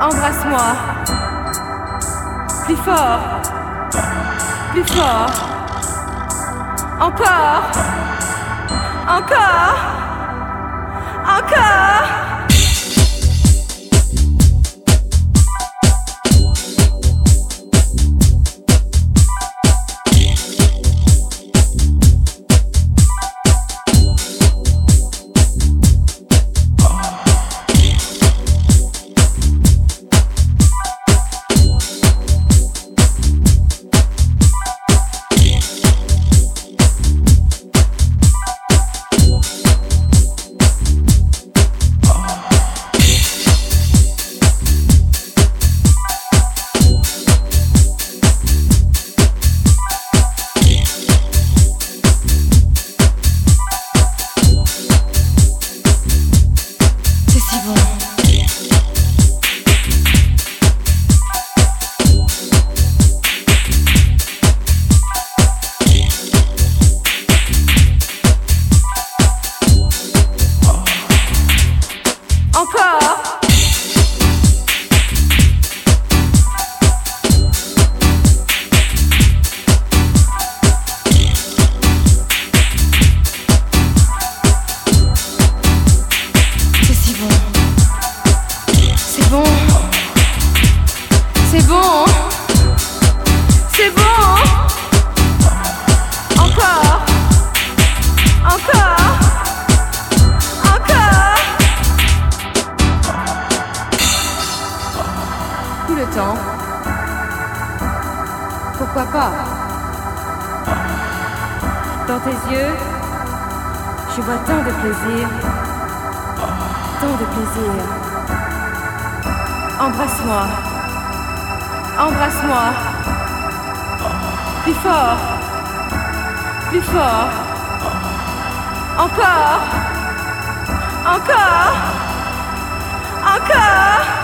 Embrasse-moi. Plus fort. Plus fort. Encore. Encore. Encore. Encore. Encore. Encore.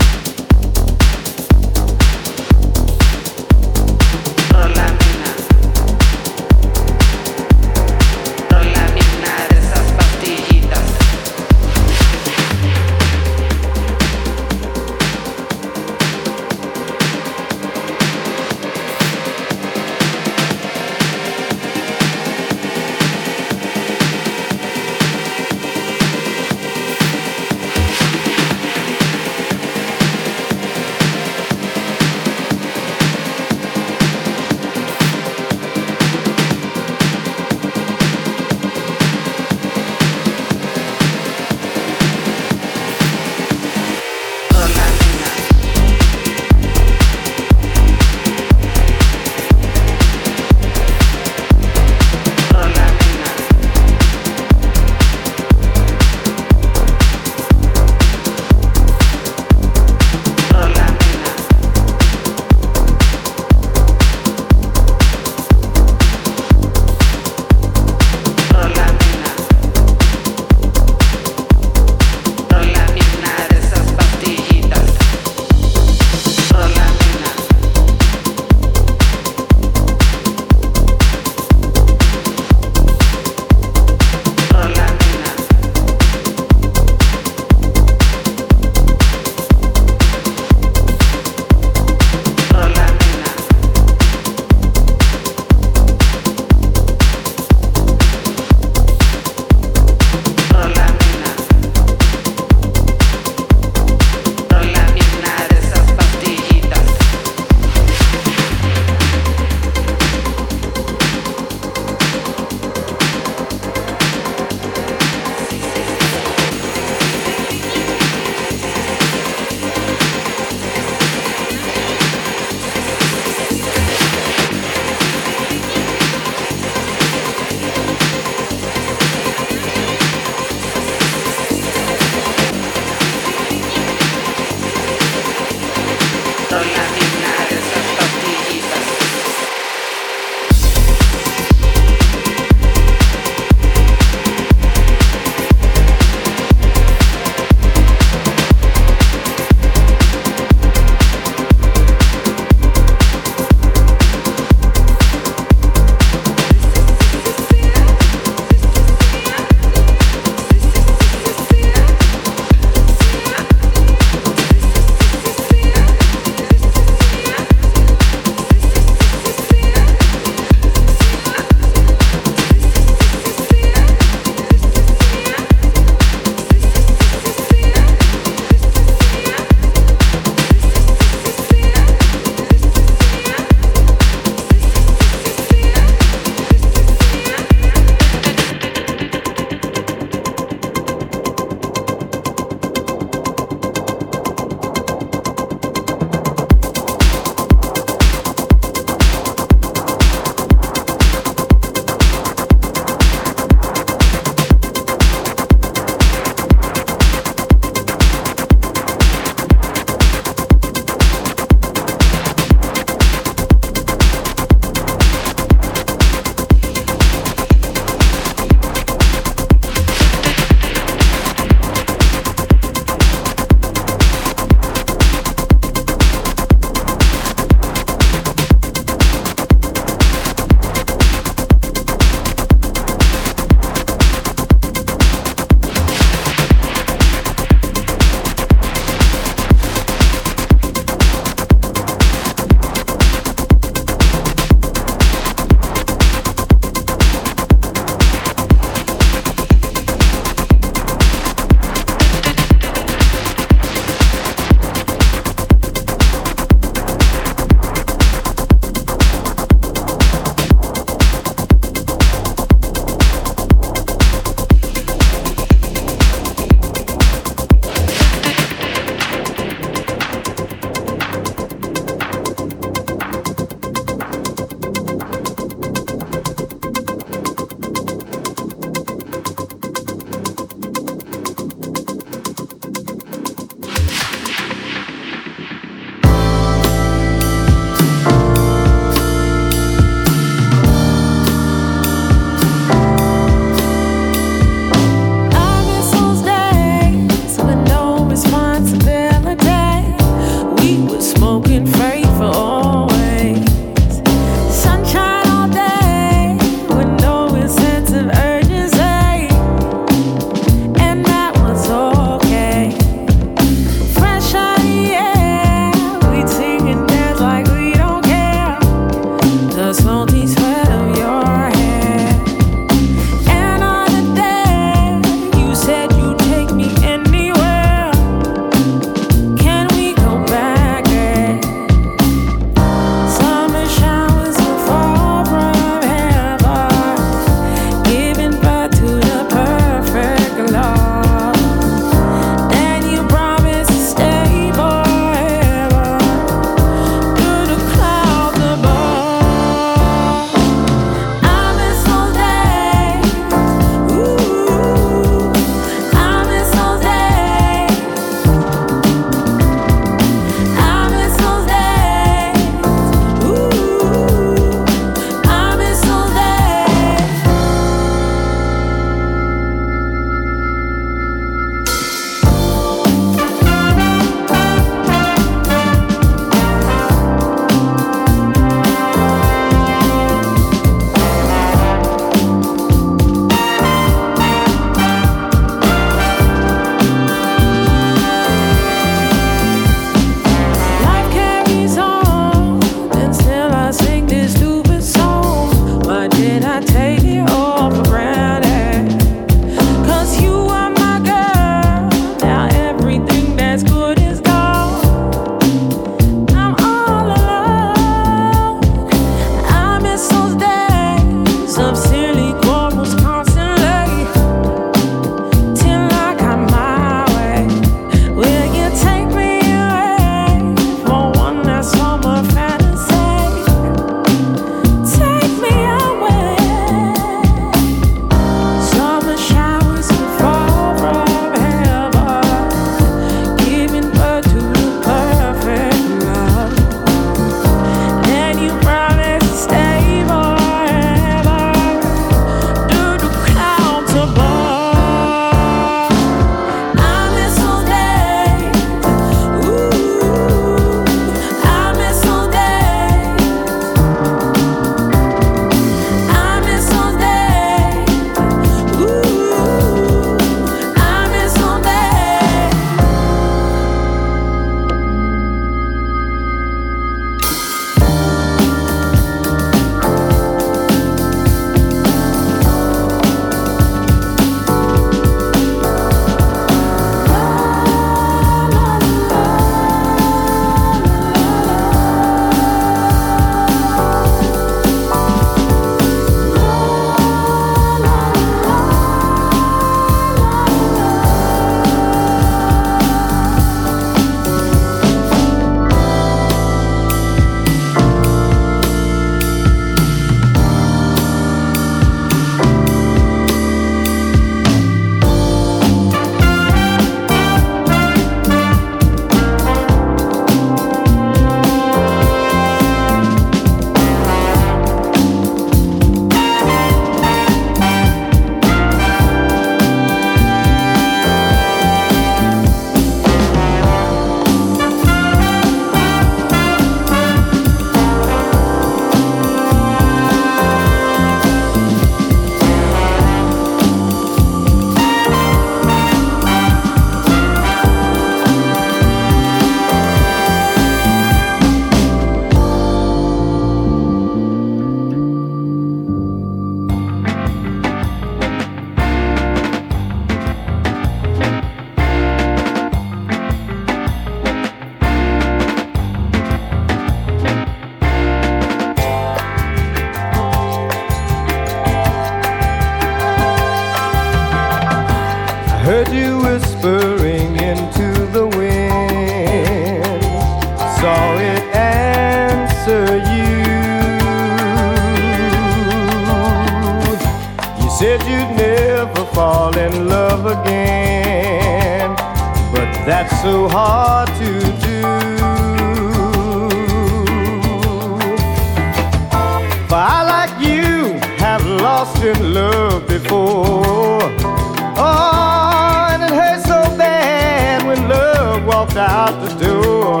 Out the door.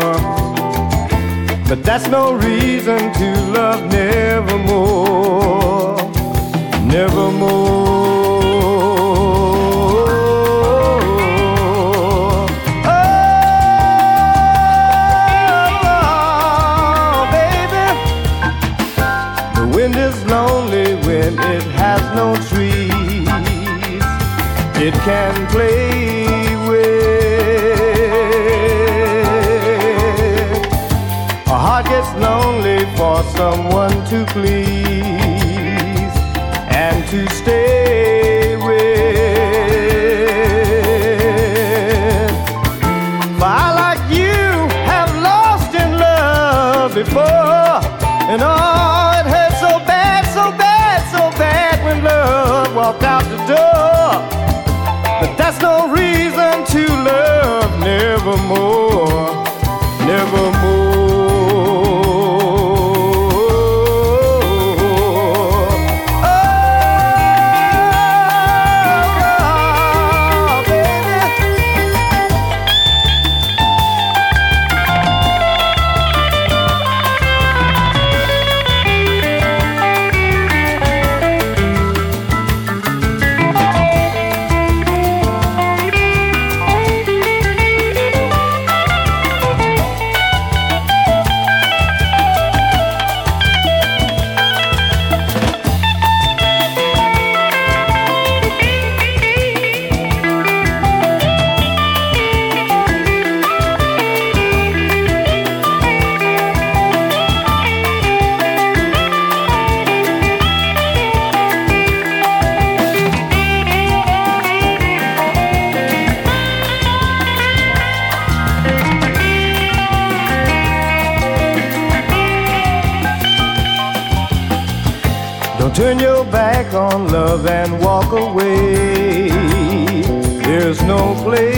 But that's no reason to love nevermore, nevermore. Someone to please and to stay with. For I, like you, have lost in love before, and oh, it hurt so bad, so bad, so bad when love walked out the door. But that's no reason to love nevermore. Turn your back on love and walk away. There's no place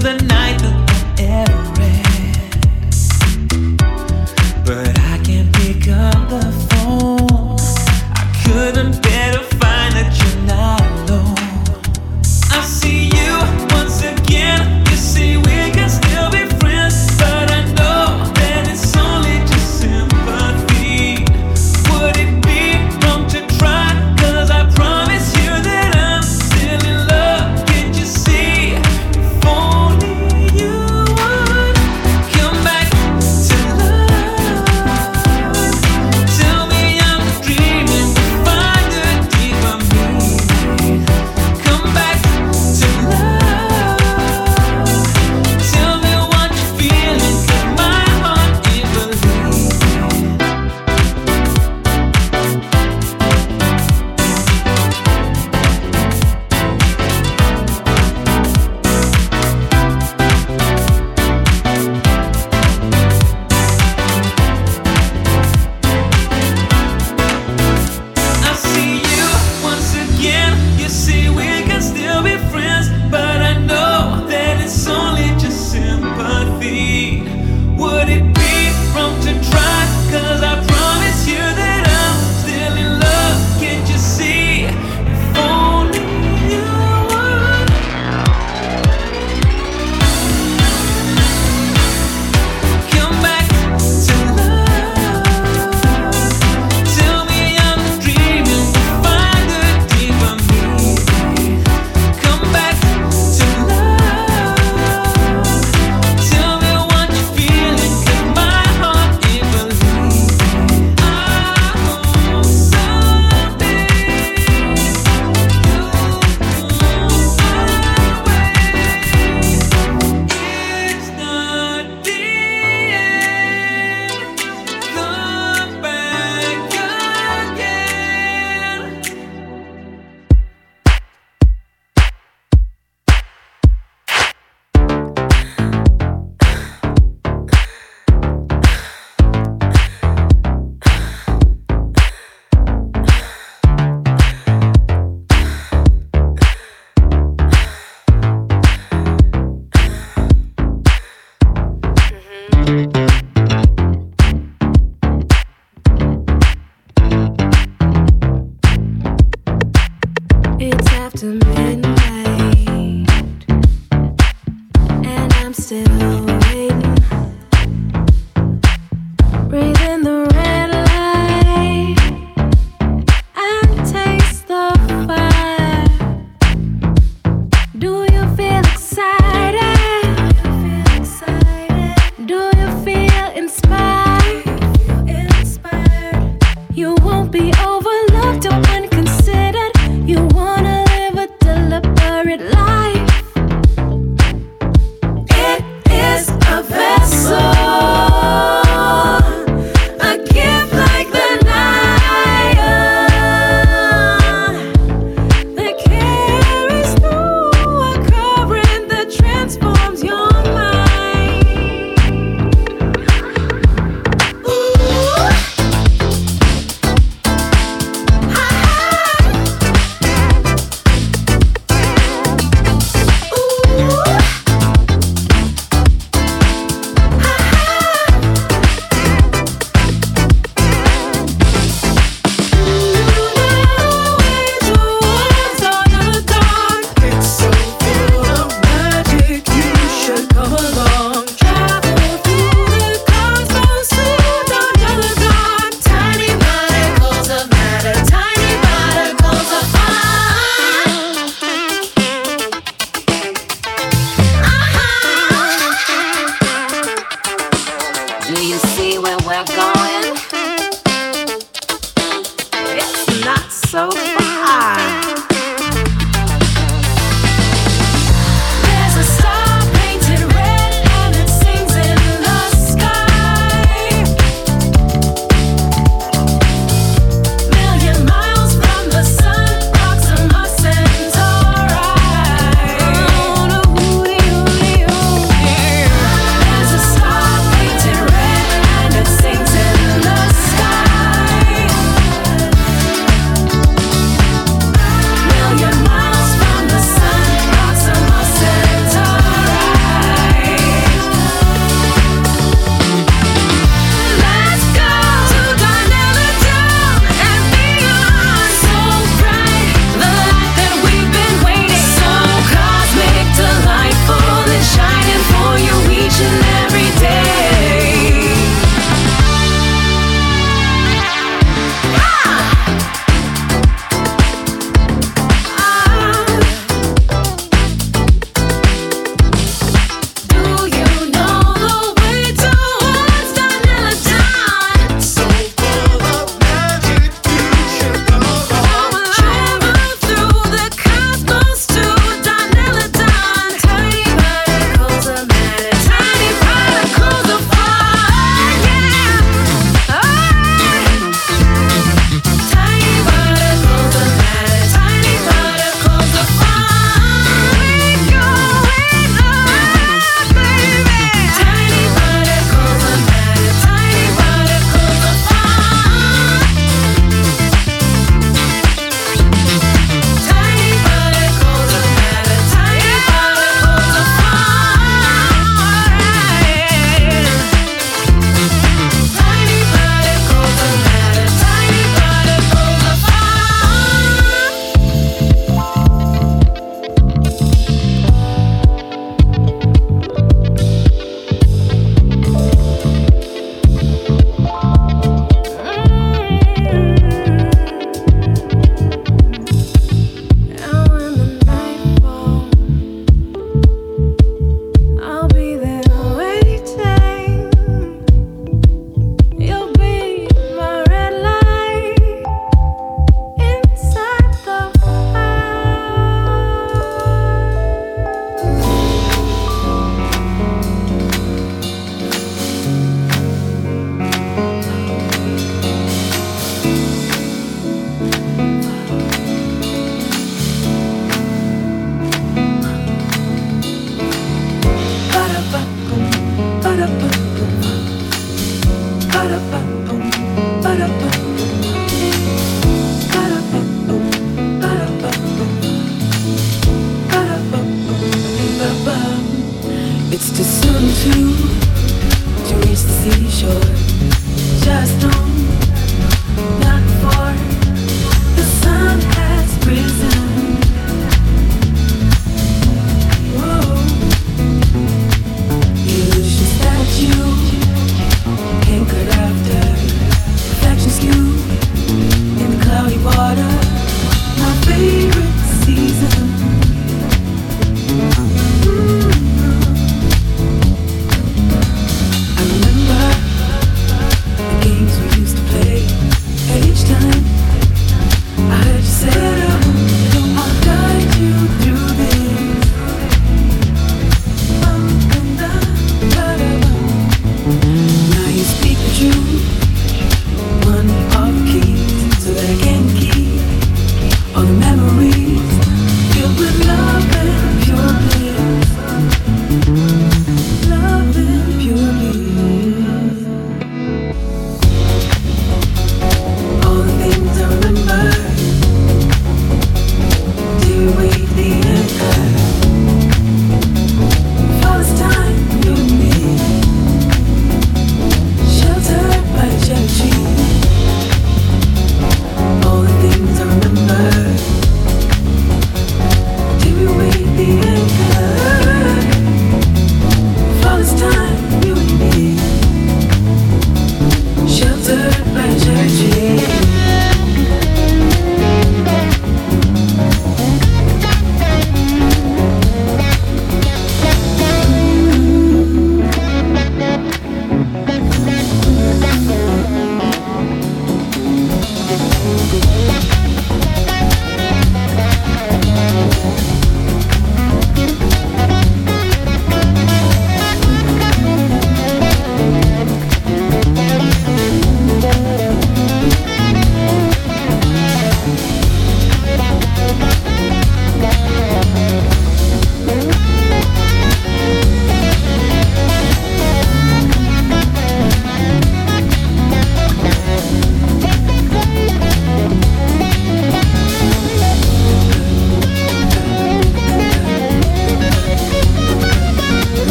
the night.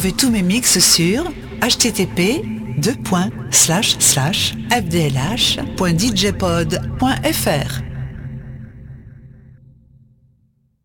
Retrouvez tous mes mix sur http fdlh.djpod.fr.